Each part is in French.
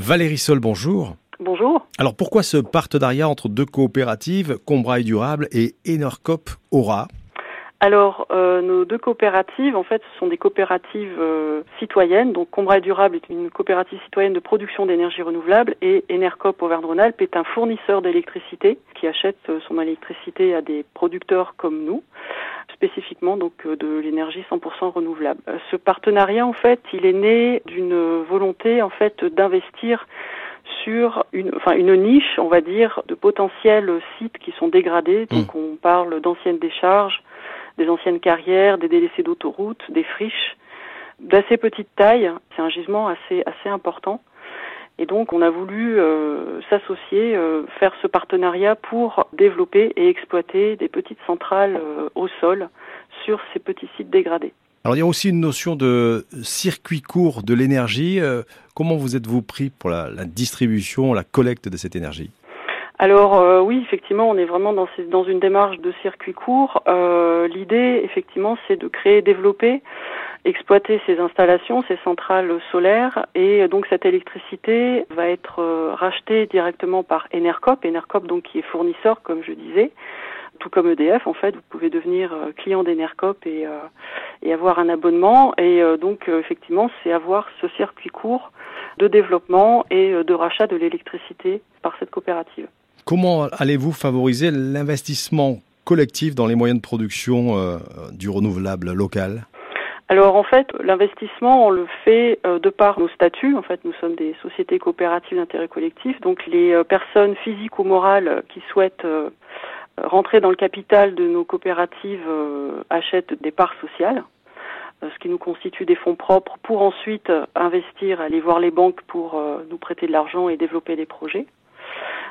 Valérie Sol, bonjour. Bonjour. Alors pourquoi ce partenariat entre deux coopératives, Combraille Durable et Enercop Aura? Alors, euh, nos deux coopératives, en fait, ce sont des coopératives euh, citoyennes. Donc, Combraille Durable est une coopérative citoyenne de production d'énergie renouvelable et Enercop Auvergne-Rhône-Alpes est un fournisseur d'électricité qui achète euh, son électricité à des producteurs comme nous, spécifiquement donc de l'énergie 100% renouvelable. Ce partenariat, en fait, il est né d'une volonté, en fait, d'investir sur une, enfin une niche, on va dire, de potentiels sites qui sont dégradés. Donc, mmh. on parle d'anciennes décharges des anciennes carrières, des délaissés d'autoroutes, des friches d'assez petite taille. C'est un gisement assez assez important. Et donc on a voulu euh, s'associer, euh, faire ce partenariat pour développer et exploiter des petites centrales euh, au sol sur ces petits sites dégradés. Alors il y a aussi une notion de circuit court de l'énergie. comment vous êtes-vous pris pour la, la distribution, la collecte de cette énergie? Alors euh, oui, effectivement, on est vraiment dans, ces, dans une démarche de circuit court. Euh, L'idée, effectivement, c'est de créer, développer, exploiter ces installations, ces centrales solaires, et donc cette électricité va être euh, rachetée directement par Enercop, Enercop donc qui est fournisseur, comme je disais, tout comme EDF en fait, vous pouvez devenir euh, client d'Enercop et, euh, et avoir un abonnement, et donc effectivement, c'est avoir ce circuit court de développement et de rachat de l'électricité par cette coopérative. Comment allez-vous favoriser l'investissement collectif dans les moyens de production du renouvelable local? Alors en fait, l'investissement, on le fait euh, de par nos statuts. En fait, nous sommes des sociétés coopératives d'intérêt collectif. Donc les euh, personnes physiques ou morales qui souhaitent rentrer dans le capital de nos coopératives achètent des parts sociales, ce qui nous constitue des fonds propres pour ensuite investir, aller voir les banques pour nous prêter de l'argent et développer des projets.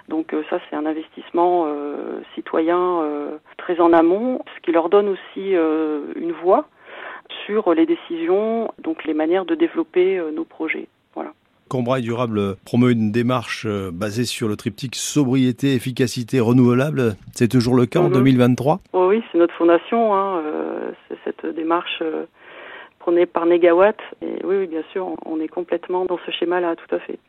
Donc euh, ça, c'est un investissement euh, citoyen euh, très en amont, ce qui leur donne aussi une voix sur les décisions, donc les manières de développer nos projets. Voilà. Durable promeut une démarche basée sur le triptyque sobriété, efficacité, renouvelable. C'est toujours le cas en 2023 Oui, c'est notre fondation. Hein, c'est cette démarche prônée par Négawatt. Et oui, oui, bien sûr, on est complètement dans ce schéma-là, tout à fait.